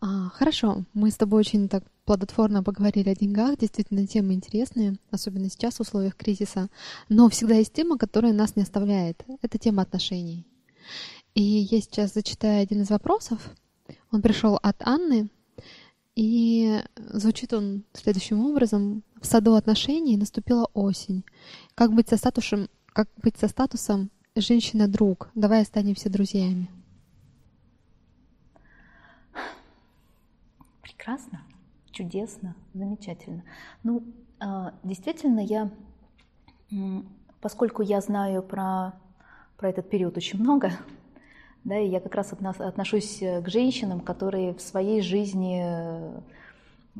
А, хорошо, мы с тобой очень так плодотворно поговорили о деньгах, действительно темы интересные, особенно сейчас в условиях кризиса. Но всегда есть тема, которая нас не оставляет. Это тема отношений. И я сейчас зачитаю один из вопросов. Он пришел от Анны, и звучит он следующим образом. В саду отношений наступила осень. Как быть со статусом, как быть со статусом женщина-друг? Давай останемся друзьями. Прекрасно, чудесно, замечательно. Ну, а, действительно, я, поскольку я знаю про, про этот период очень много, да, и я как раз отношусь к женщинам, которые в своей жизни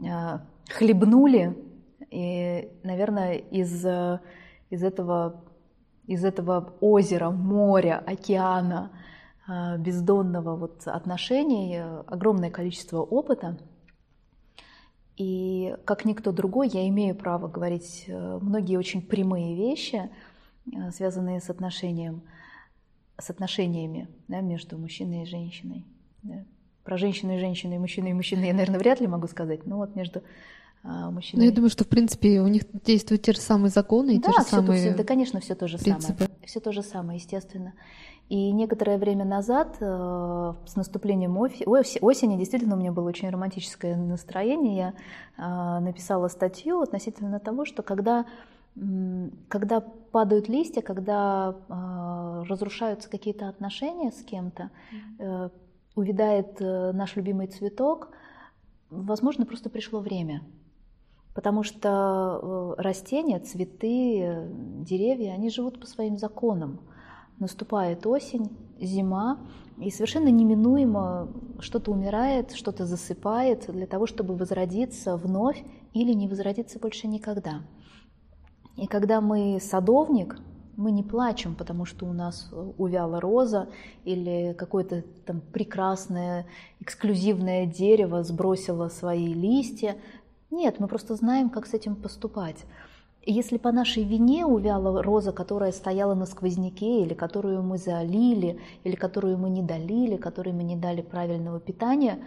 а, хлебнули, и, наверное, из, из, этого, из этого озера, моря, океана, а, бездонного вот отношений огромное количество опыта. И как никто другой я имею право говорить э, многие очень прямые вещи, э, связанные с отношением, с отношениями да, между мужчиной и женщиной. Да. Про женщину и женщину, и мужчину и мужчину я, наверное, вряд ли могу сказать, но вот между а, мужчиной... Ну, я думаю, что, в принципе, у них действуют те же самые законы и да, те же все самые все, Да, конечно, все то же принципы. самое. Все то же самое, естественно. И некоторое время назад, э, с наступлением осени, действительно у меня было очень романтическое настроение. Я э, написала статью относительно того, что когда, когда падают листья, когда э, разрушаются какие-то отношения с кем-то, увядает наш любимый цветок, возможно, просто пришло время. Потому что растения, цветы, деревья, они живут по своим законам наступает осень, зима, и совершенно неминуемо что-то умирает, что-то засыпает для того, чтобы возродиться вновь или не возродиться больше никогда. И когда мы садовник, мы не плачем, потому что у нас увяла роза или какое-то там прекрасное эксклюзивное дерево сбросило свои листья. Нет, мы просто знаем, как с этим поступать. Если по нашей вине увяла роза, которая стояла на сквозняке, или которую мы залили, или которую мы не долили, которой мы не дали правильного питания,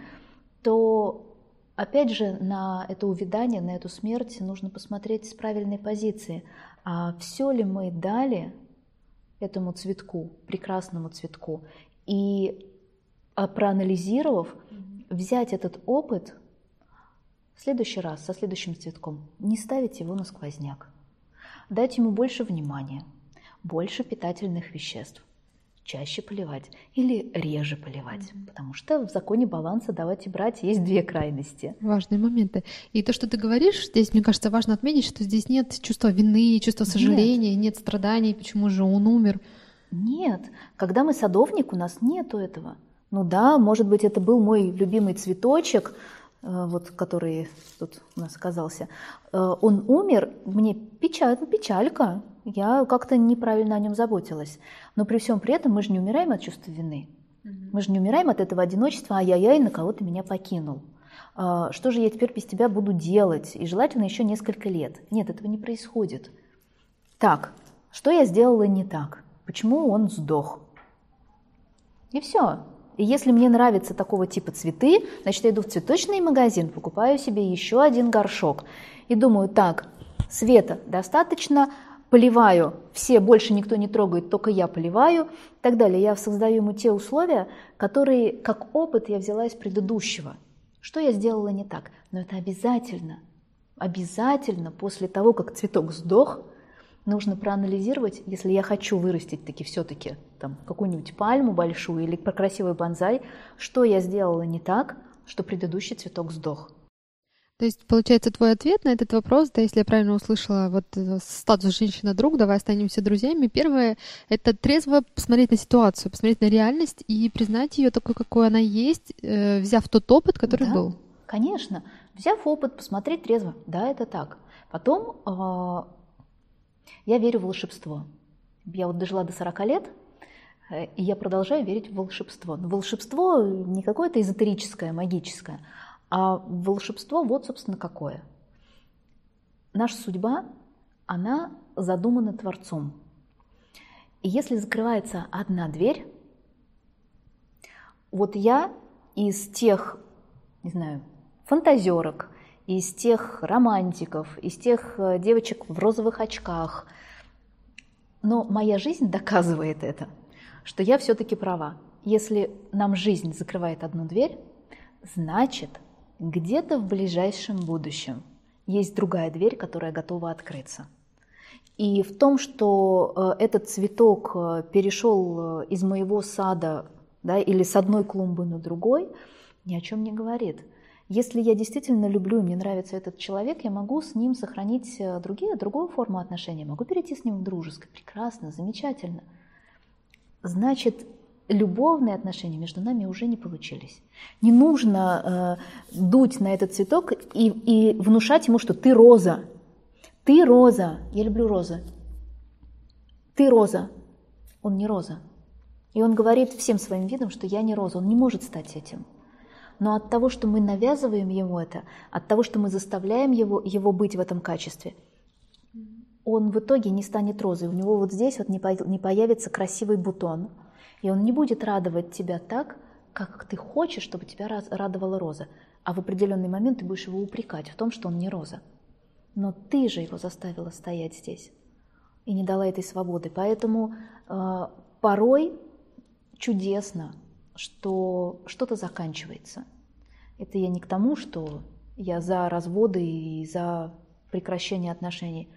то опять же на это увядание, на эту смерть нужно посмотреть с правильной позиции. А все ли мы дали этому цветку, прекрасному цветку, и а, проанализировав, взять этот опыт – в следующий раз со следующим цветком не ставить его на сквозняк. Дать ему больше внимания, больше питательных веществ, чаще поливать или реже поливать, mm-hmm. потому что в законе баланса давать и брать есть две крайности. Важные моменты. И то, что ты говоришь, здесь, мне кажется, важно отметить, что здесь нет чувства вины, чувства сожаления, нет, нет страданий, почему же он умер. Нет, когда мы садовник, у нас нету этого. Ну да, может быть, это был мой любимый цветочек, вот, который тут у нас оказался, э, он умер, мне печаль, печалька, я как-то неправильно о нем заботилась. Но при всем при этом мы же не умираем от чувства вины. Мы же не умираем от этого одиночества, ай-яй-яй, на кого ты меня покинул. А, что же я теперь без тебя буду делать? И желательно еще несколько лет. Нет, этого не происходит. Так, что я сделала не так? Почему он сдох? И все. И если мне нравятся такого типа цветы, значит, я иду в цветочный магазин, покупаю себе еще один горшок. И думаю, так, света достаточно, поливаю, все, больше никто не трогает, только я поливаю и так далее. Я создаю ему те условия, которые, как опыт, я взяла из предыдущего. Что я сделала не так? Но это обязательно, обязательно после того, как цветок сдох, нужно проанализировать, если я хочу вырастить таки все-таки там какую-нибудь пальму большую или красивый бонзай, что я сделала не так, что предыдущий цветок сдох. То есть, получается, твой ответ на этот вопрос, да, если я правильно услышала, вот э, статус женщина-друг, давай останемся друзьями. Первое — это трезво посмотреть на ситуацию, посмотреть на реальность и признать ее такой, какой она есть, э, взяв тот опыт, который да, был. Конечно. Взяв опыт, посмотреть трезво. Да, это так. Потом э, я верю в волшебство. Я вот дожила до 40 лет, э, и я продолжаю верить в волшебство. Но волшебство не какое-то эзотерическое, магическое, а волшебство вот, собственно, какое. Наша судьба, она задумана Творцом. И если закрывается одна дверь, вот я из тех не знаю, фантазерок, из тех романтиков, из тех э, девочек в розовых очках. Но моя жизнь доказывает это, что я все-таки права. Если нам жизнь закрывает одну дверь, значит, где-то в ближайшем будущем есть другая дверь, которая готова открыться. И в том, что э, этот цветок э, перешел из моего сада да, или с одной клумбы на другой, ни о чем не говорит. Если я действительно люблю, мне нравится этот человек, я могу с ним сохранить э, другие, другую форму отношений, могу перейти с ним в дружеское. Прекрасно, замечательно. Значит, любовные отношения между нами уже не получились. Не нужно э, дуть на этот цветок и, и внушать ему, что ты роза. Ты роза. Я люблю розы. Ты роза. Он не роза. И он говорит всем своим видом, что я не роза. Он не может стать этим. Но от того, что мы навязываем ему это, от того, что мы заставляем его, его быть в этом качестве, он в итоге не станет розой. У него вот здесь вот не появится красивый бутон. И он не будет радовать тебя так, как ты хочешь, чтобы тебя радовала роза. А в определенный момент ты будешь его упрекать в том, что он не роза. Но ты же его заставила стоять здесь и не дала этой свободы. Поэтому э, порой чудесно что что-то заканчивается. Это я не к тому, что я за разводы и за прекращение отношений.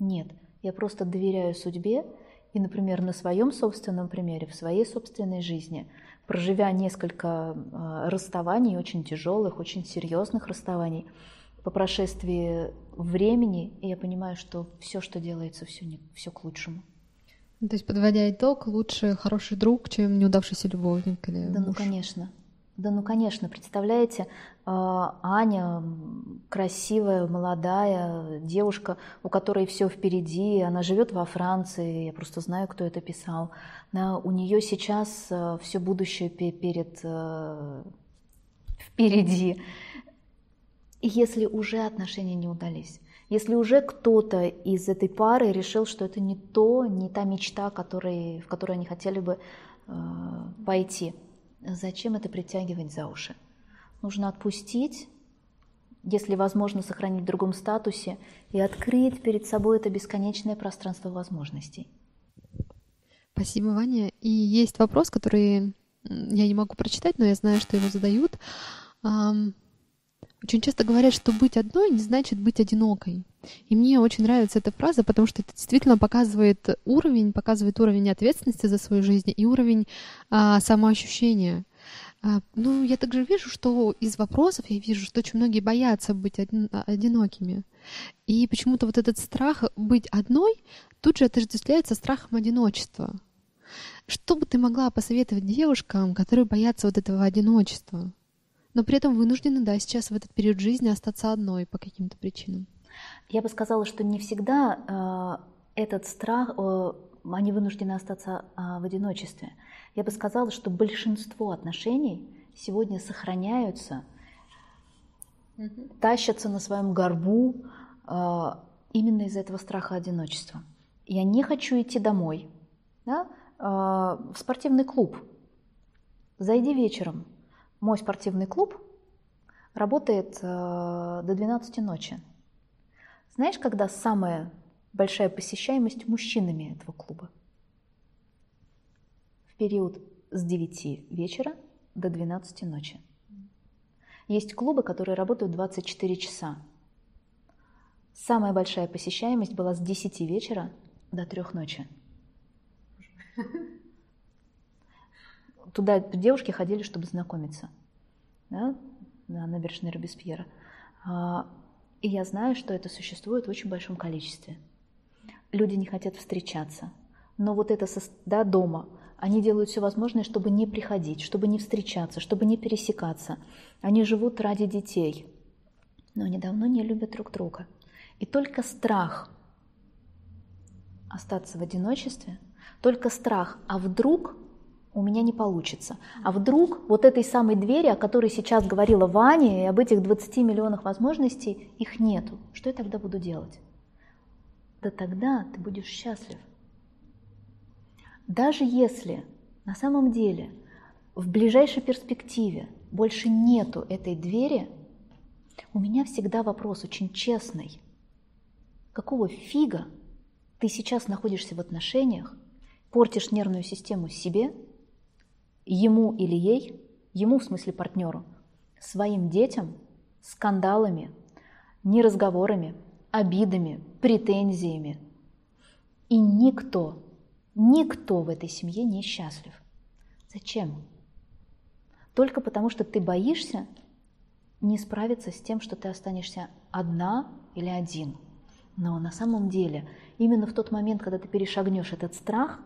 Нет, я просто доверяю судьбе и, например, на своем собственном примере, в своей собственной жизни, проживя несколько а, расставаний, очень тяжелых, очень серьезных расставаний, по прошествии времени я понимаю, что все, что делается, все, не, все к лучшему. То есть, подводя итог, лучше хороший друг, чем неудавшийся любовник или Да, муж. ну конечно. Да, ну конечно, представляете, а, Аня красивая, молодая девушка, у которой все впереди, она живет во Франции, я просто знаю, кто это писал. Да, у нее сейчас а, все будущее перед а, впереди. И если уже отношения не удались, если уже кто-то из этой пары решил, что это не то, не та мечта, который, в которую они хотели бы э, пойти, зачем это притягивать за уши? Нужно отпустить, если возможно, сохранить в другом статусе и открыть перед собой это бесконечное пространство возможностей. Спасибо, Ваня. И есть вопрос, который я не могу прочитать, но я знаю, что его задают. Очень часто говорят, что быть одной не значит быть одинокой. И мне очень нравится эта фраза, потому что это действительно показывает уровень, показывает уровень ответственности за свою жизнь и уровень а, самоощущения. А, ну, я также вижу, что из вопросов я вижу, что очень многие боятся быть один, одинокими. И почему-то вот этот страх быть одной тут же отождествляется страхом одиночества. Что бы ты могла посоветовать девушкам, которые боятся вот этого одиночества? Но при этом вынуждены, да, сейчас в этот период жизни остаться одной по каким-то причинам. Я бы сказала, что не всегда э, этот страх, э, они вынуждены остаться э, в одиночестве. Я бы сказала, что большинство отношений сегодня сохраняются, угу. тащатся на своем горбу э, именно из-за этого страха одиночества. Я не хочу идти домой, да, э, в спортивный клуб. Зайди вечером, мой спортивный клуб работает э, до 12 ночи. Знаешь, когда самая большая посещаемость мужчинами этого клуба? В период с 9 вечера до 12 ночи. Есть клубы, которые работают 24 часа. Самая большая посещаемость была с 10 вечера до 3 ночи. Туда девушки ходили, чтобы знакомиться да, на набережной Робеспьера. А, и я знаю, что это существует в очень большом количестве. Люди не хотят встречаться. Но вот это да, дома, они делают все возможное, чтобы не приходить, чтобы не встречаться, чтобы не пересекаться. Они живут ради детей, но они давно не любят друг друга. И только страх остаться в одиночестве, только страх, а вдруг у меня не получится. А вдруг вот этой самой двери, о которой сейчас говорила Ваня, и об этих 20 миллионах возможностей, их нету. Что я тогда буду делать? Да тогда ты будешь счастлив. Даже если на самом деле в ближайшей перспективе больше нету этой двери, у меня всегда вопрос очень честный. Какого фига ты сейчас находишься в отношениях, портишь нервную систему себе, ему или ей, ему в смысле партнеру, своим детям, скандалами, неразговорами, обидами, претензиями. И никто, никто в этой семье не счастлив. Зачем? Только потому, что ты боишься не справиться с тем, что ты останешься одна или один. Но на самом деле, именно в тот момент, когда ты перешагнешь этот страх,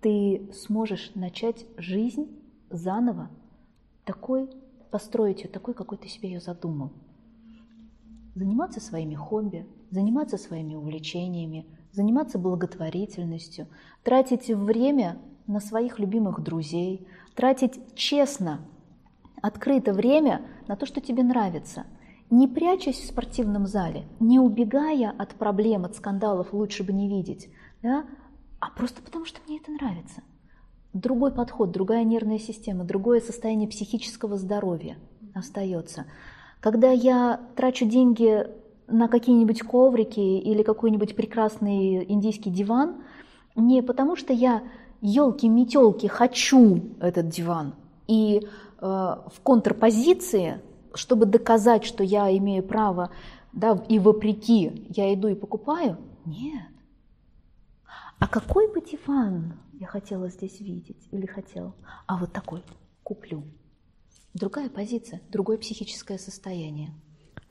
ты сможешь начать жизнь заново, такой, построить ее такой, какой ты себе ее задумал. Заниматься своими хобби, заниматься своими увлечениями, заниматься благотворительностью, тратить время на своих любимых друзей, тратить честно, открыто время на то, что тебе нравится. Не прячась в спортивном зале, не убегая от проблем, от скандалов, лучше бы не видеть, да, а просто потому, что мне это нравится. Другой подход, другая нервная система, другое состояние психического здоровья остается. Когда я трачу деньги на какие-нибудь коврики или какой-нибудь прекрасный индийский диван, не потому что я елки-метелки хочу этот диван, и э, в контрпозиции, чтобы доказать, что я имею право, да, и вопреки я иду и покупаю, нет. А какой бы диван я хотела здесь видеть или хотел? А вот такой куплю. Другая позиция, другое психическое состояние.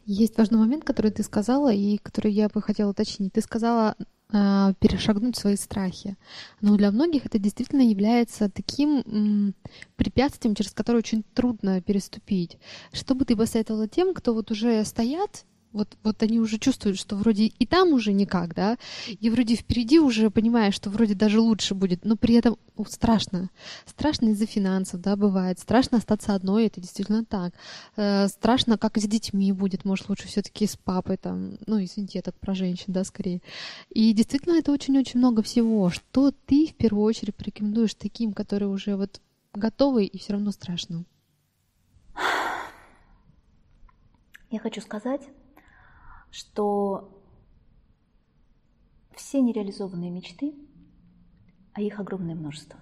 Есть важный момент, который ты сказала и который я бы хотела уточнить. Ты сказала э, перешагнуть свои страхи. Но для многих это действительно является таким м, препятствием, через которое очень трудно переступить. Что бы ты посоветовала тем, кто вот уже стоят вот, вот они уже чувствуют, что вроде и там уже никак, да, и вроде впереди уже понимаешь, что вроде даже лучше будет, но при этом ну, страшно. Страшно из-за финансов, да, бывает. Страшно остаться одной, это действительно так. Э, страшно, как с детьми будет, может, лучше все таки с папой, там, ну, извините, это про женщин, да, скорее. И действительно, это очень-очень много всего. Что ты в первую очередь порекомендуешь таким, которые уже вот готовы и все равно страшно? Я хочу сказать, что все нереализованные мечты, а их огромное множество,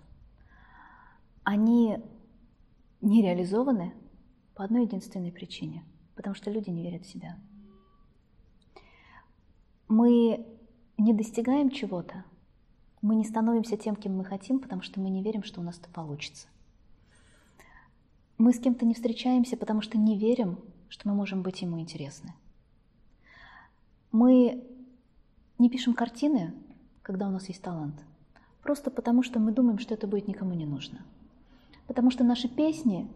они не реализованы по одной единственной причине, потому что люди не верят в себя. Мы не достигаем чего-то, мы не становимся тем, кем мы хотим, потому что мы не верим, что у нас это получится. Мы с кем-то не встречаемся, потому что не верим, что мы можем быть ему интересны. Мы не пишем картины, когда у нас есть талант, просто потому что мы думаем, что это будет никому не нужно. Потому что наши песни,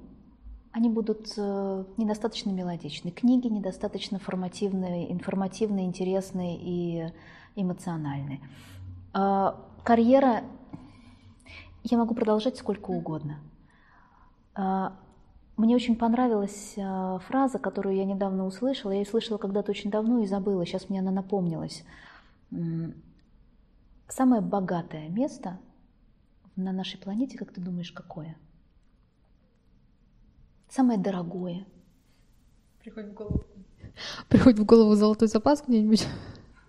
они будут э, недостаточно мелодичны, книги недостаточно формативные, информативные, интересные и эмоциональные. А, карьера, я могу продолжать сколько угодно. Мне очень понравилась э, фраза, которую я недавно услышала. Я ее слышала когда-то очень давно и забыла, сейчас мне она напомнилась. Самое богатое место на нашей планете, как ты думаешь, какое? Самое дорогое. Приходит в голову. Приходит в голову золотой запас где-нибудь.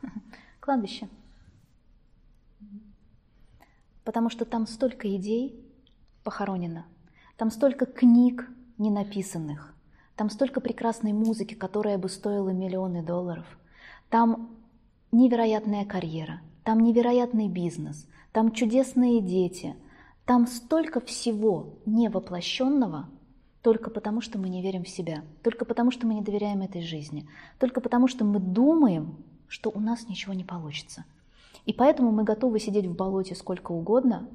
Кладбище. Потому что там столько идей похоронено, там столько книг не написанных. Там столько прекрасной музыки, которая бы стоила миллионы долларов. Там невероятная карьера, там невероятный бизнес, там чудесные дети, там столько всего невоплощенного, только потому, что мы не верим в себя, только потому, что мы не доверяем этой жизни, только потому, что мы думаем, что у нас ничего не получится. И поэтому мы готовы сидеть в болоте сколько угодно,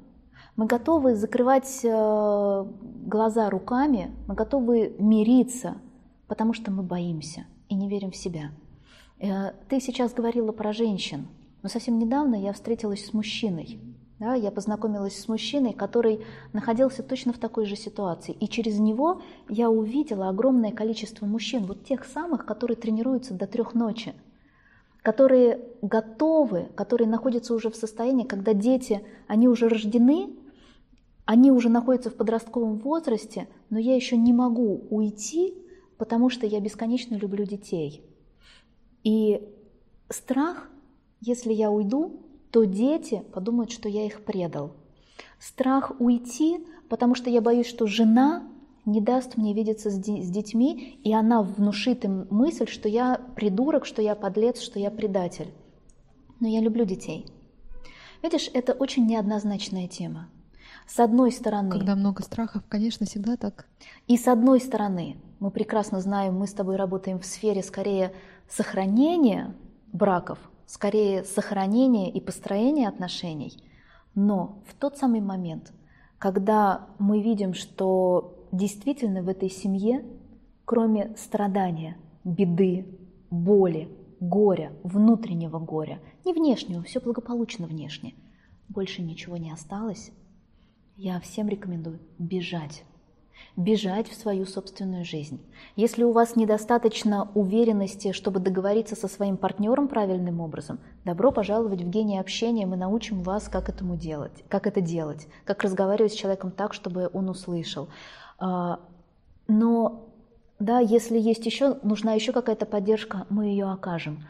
мы готовы закрывать э, глаза руками, мы готовы мириться, потому что мы боимся и не верим в себя. Э, ты сейчас говорила про женщин, но совсем недавно я встретилась с мужчиной. Да, я познакомилась с мужчиной, который находился точно в такой же ситуации. И через него я увидела огромное количество мужчин, вот тех самых, которые тренируются до трех ночи, которые готовы, которые находятся уже в состоянии, когда дети, они уже рождены, они уже находятся в подростковом возрасте, но я еще не могу уйти, потому что я бесконечно люблю детей. И страх, если я уйду, то дети подумают, что я их предал. Страх уйти, потому что я боюсь, что жена не даст мне видеться с, с детьми, и она внушит им мысль, что я придурок, что я подлец, что я предатель. Но я люблю детей. Видишь, это очень неоднозначная тема. С одной стороны... Когда много страхов, конечно, всегда так. И с одной стороны, мы прекрасно знаем, мы с тобой работаем в сфере скорее сохранения браков, скорее сохранения и построения отношений. Но в тот самый момент, когда мы видим, что действительно в этой семье, кроме страдания, беды, боли, горя, внутреннего горя, не внешнего, все благополучно внешне, больше ничего не осталось, я всем рекомендую бежать. Бежать в свою собственную жизнь. Если у вас недостаточно уверенности, чтобы договориться со своим партнером правильным образом, добро пожаловать в гений общения, мы научим вас, как этому делать, как это делать, как разговаривать с человеком так, чтобы он услышал. А, но да, если есть еще, нужна еще какая-то поддержка, мы ее окажем.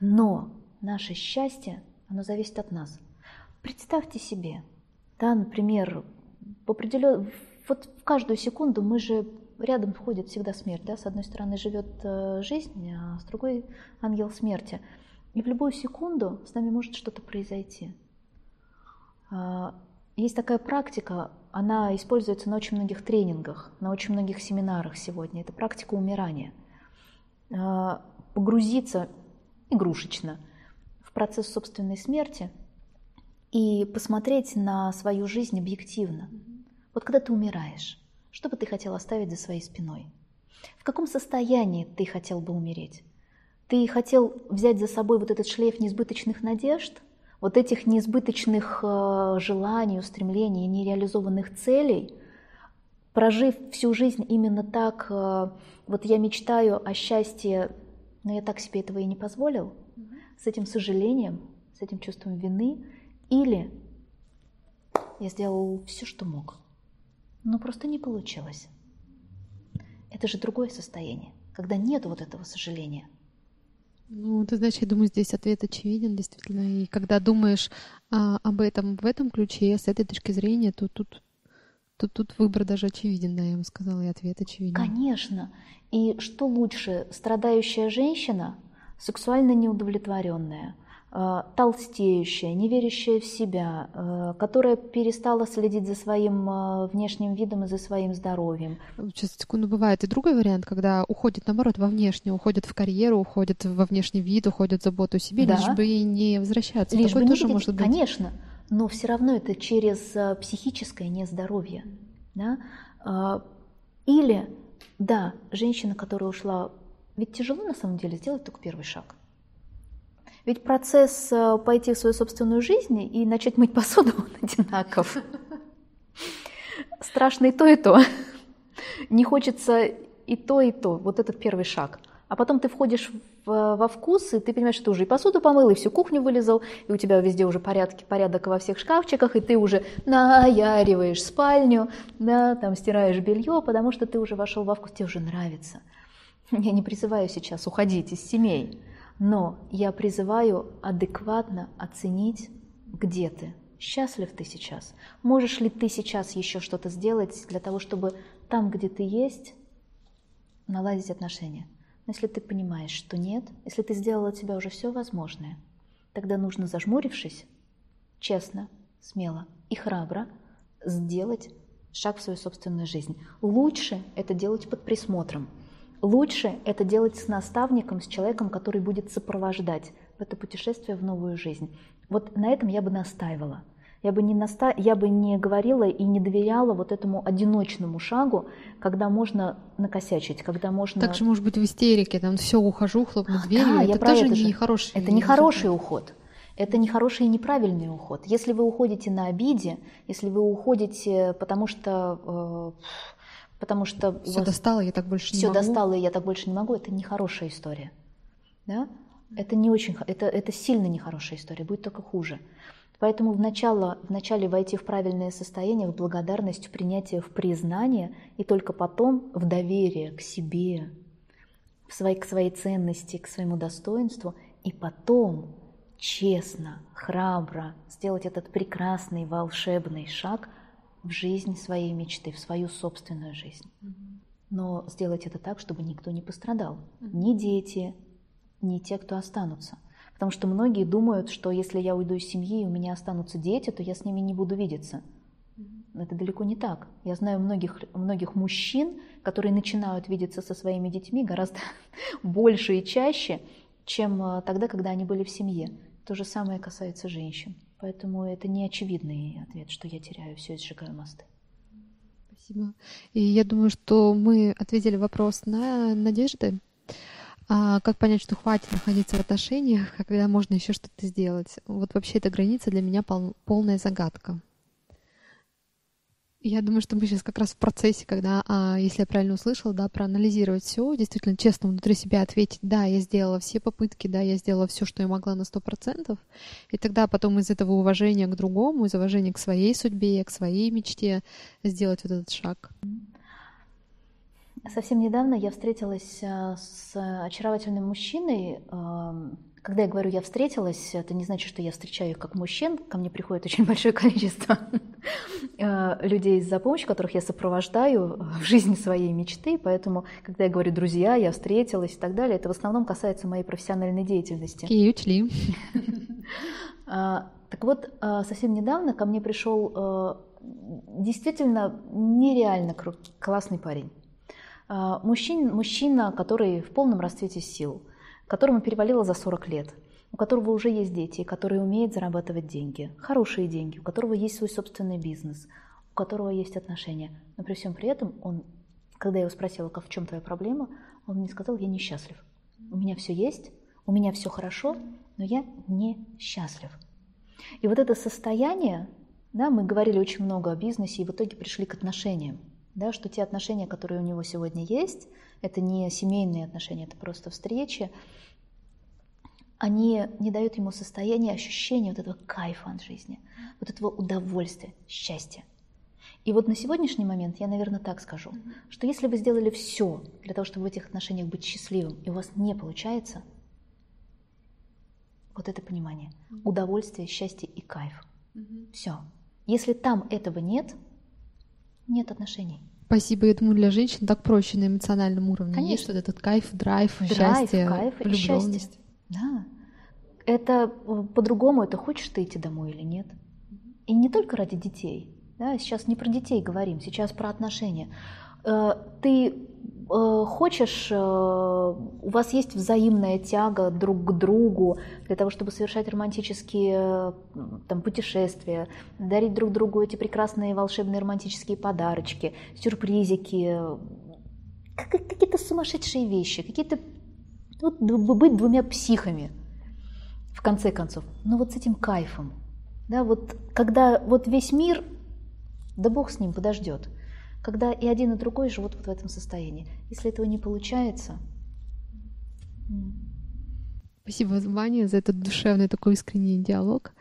Но наше счастье, оно зависит от нас. Представьте себе, да, например, в определен... вот в каждую секунду мы же рядом входит всегда смерть, да, с одной стороны живет э, жизнь, а с другой ангел смерти. И в любую секунду с нами может что-то произойти. А, есть такая практика, она используется на очень многих тренингах, на очень многих семинарах сегодня. Это практика умирания. А, погрузиться игрушечно в процесс собственной смерти и посмотреть на свою жизнь объективно. Вот когда ты умираешь, что бы ты хотел оставить за своей спиной? В каком состоянии ты хотел бы умереть? Ты хотел взять за собой вот этот шлейф несбыточных надежд, вот этих несбыточных э, желаний, устремлений, нереализованных целей, прожив всю жизнь именно так, э, вот я мечтаю о счастье, но я так себе этого и не позволил, с этим сожалением, с этим чувством вины – или я сделал все, что мог, но просто не получилось. Это же другое состояние, когда нет вот этого сожаления. Ну, ты знаешь, я думаю, здесь ответ очевиден, действительно. И когда думаешь а, об этом в этом ключе, с этой точки зрения, то тут, тут, тут выбор даже очевиден, да, я вам сказала, и ответ очевиден. Конечно. И что лучше, страдающая женщина, сексуально неудовлетворенная – толстеющая, не верящая в себя, э, которая перестала следить за своим э, внешним видом и за своим здоровьем. Сейчас, секунду, бывает и другой вариант, когда уходит, наоборот, во внешнее, уходит в карьеру, уходит во внешний вид, уходит в заботу о себе, да. лишь бы и не возвращаться. Лишь Такое бы тоже не может быть. Конечно, но все равно это через психическое нездоровье. Да? Или, да, женщина, которая ушла, ведь тяжело на самом деле сделать только первый шаг. Ведь процесс э, пойти в свою собственную жизнь и начать мыть посуду, он одинаков. Страшно и то, и то. Не хочется и то, и то. Вот этот первый шаг. А потом ты входишь в, во вкус, и ты понимаешь, что ты уже и посуду помыл, и всю кухню вылезал, и у тебя везде уже порядки, порядок во всех шкафчиках, и ты уже наяриваешь спальню, да, там стираешь белье, потому что ты уже вошел во вкус, тебе уже нравится. Я не призываю сейчас уходить из семей. Но я призываю адекватно оценить, где ты. Счастлив ты сейчас? Можешь ли ты сейчас еще что-то сделать для того, чтобы там, где ты есть, наладить отношения? Но если ты понимаешь, что нет, если ты сделал от себя уже все возможное, тогда нужно, зажмурившись, честно, смело и храбро сделать шаг в свою собственную жизнь. Лучше это делать под присмотром, Лучше это делать с наставником, с человеком, который будет сопровождать в это путешествие в новую жизнь. Вот на этом я бы настаивала. Я бы, не наста... я бы не говорила и не доверяла вот этому одиночному шагу, когда можно накосячить, когда можно... Так же может быть в истерике, там все, ухожу, хлопну дверью, да, это я тоже это не хороший Это не хороший уход. Это не хороший и неправильный уход. Если вы уходите на обиде, если вы уходите, потому что э, потому что все достало, я так больше не все могу. Все достало, и я так больше не могу. Это нехорошая история, да? Это не очень, это это сильно нехорошая история, будет только хуже. Поэтому вначале, вначале войти в правильное состояние, в благодарность, в принятие, в признание, и только потом в доверие к себе, в своей, к своей ценности, к своему достоинству, и потом честно, храбро сделать этот прекрасный волшебный шаг в жизнь своей мечты, в свою собственную жизнь. Но сделать это так, чтобы никто не пострадал. Ни дети, ни те, кто останутся – Потому что многие думают, что если я уйду из семьи и у меня останутся дети, то я с ними не буду видеться. Это далеко не так. Я знаю многих, многих мужчин, которые начинают видеться со своими детьми гораздо больше и чаще, чем э, тогда, когда они были в семье. То же самое касается женщин. Поэтому это не очевидный ответ, что я теряю все и сжигаю мосты. Спасибо. И я думаю, что мы ответили вопрос на надежды. А как понять, что хватит находиться в отношениях, когда можно еще что-то сделать? Вот вообще эта граница для меня пол, полная загадка. Я думаю, что мы сейчас как раз в процессе, когда, а, если я правильно услышала, да, проанализировать все, действительно честно внутри себя ответить, да, я сделала все попытки, да, я сделала все, что я могла на сто процентов, и тогда потом из этого уважения к другому, из уважения к своей судьбе, к своей мечте сделать вот этот шаг. Совсем недавно я встретилась э, с очаровательным мужчиной. Когда я говорю «я встретилась», это не значит, что я встречаю их как мужчин. Ко мне приходит очень большое количество э, людей за помощью, которых я сопровождаю в жизни своей мечты. Поэтому, когда я говорю «друзья», «я встретилась» и так далее, это в основном касается моей профессиональной деятельности. И учли. А, так вот, э, совсем недавно ко мне пришел действительно нереально классный парень. Мужчин, мужчина, который в полном расцвете сил, которому перевалило за 40 лет, у которого уже есть дети, который умеет зарабатывать деньги, хорошие деньги, у которого есть свой собственный бизнес, у которого есть отношения. Но при всем при этом он, когда я его спросила, как в чем твоя проблема, он мне сказал, я несчастлив. У меня все есть, у меня все хорошо, но я несчастлив. И вот это состояние, да, мы говорили очень много о бизнесе и в итоге пришли к отношениям да, что те отношения, которые у него сегодня есть, это не семейные отношения, это просто встречи, они не дают ему состояния, ощущения вот этого кайфа от жизни, вот этого удовольствия, счастья. И вот на сегодняшний момент я, наверное, так скажу, mm-hmm. что если вы сделали все для того, чтобы в этих отношениях быть счастливым, и у вас не получается, вот это понимание, mm-hmm. удовольствие, счастье и кайф. Mm-hmm. Все. Если там этого нет, нет отношений. Спасибо, я думаю, для женщин так проще на эмоциональном уровне. Конечно. Есть вот этот кайф, драйв, драйв счастье, кайф влюбленность. Счастье. Да. Это э, по-другому, это хочешь ты идти домой или нет. И не только ради детей. Да, сейчас не про детей говорим, сейчас про отношения. Э, ты хочешь, э, у вас есть взаимная тяга друг к другу для того, чтобы совершать романтические э, там, путешествия, дарить друг другу эти прекрасные волшебные романтические подарочки, сюрпризики, какие-то сумасшедшие вещи, какие-то вот, быть двумя психами, в конце концов, но вот с этим кайфом. Да, вот когда вот весь мир, да бог с ним подождет – когда и один, и другой живут вот в этом состоянии. Если этого не получается... Спасибо, Ваня, за этот душевный такой искренний диалог.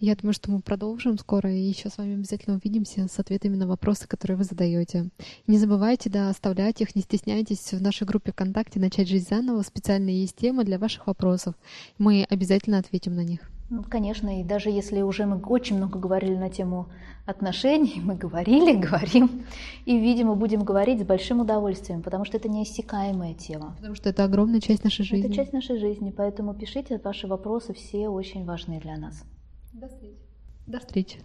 Я думаю, что мы продолжим скоро и еще с вами обязательно увидимся с ответами на вопросы, которые вы задаете. Не забывайте, да, оставлять их, не стесняйтесь в нашей группе ВКонтакте «Начать жизнь заново». Специально есть тема для ваших вопросов. Мы обязательно ответим на них. Ну, конечно, и даже если уже мы очень много говорили на тему отношений, мы говорили, говорим, и, видимо, будем говорить с большим удовольствием, потому что это неиссякаемая тема. Потому что это огромная часть нашей жизни. Это часть нашей жизни, поэтому пишите ваши вопросы, все очень важные для нас. До встречи. До встречи.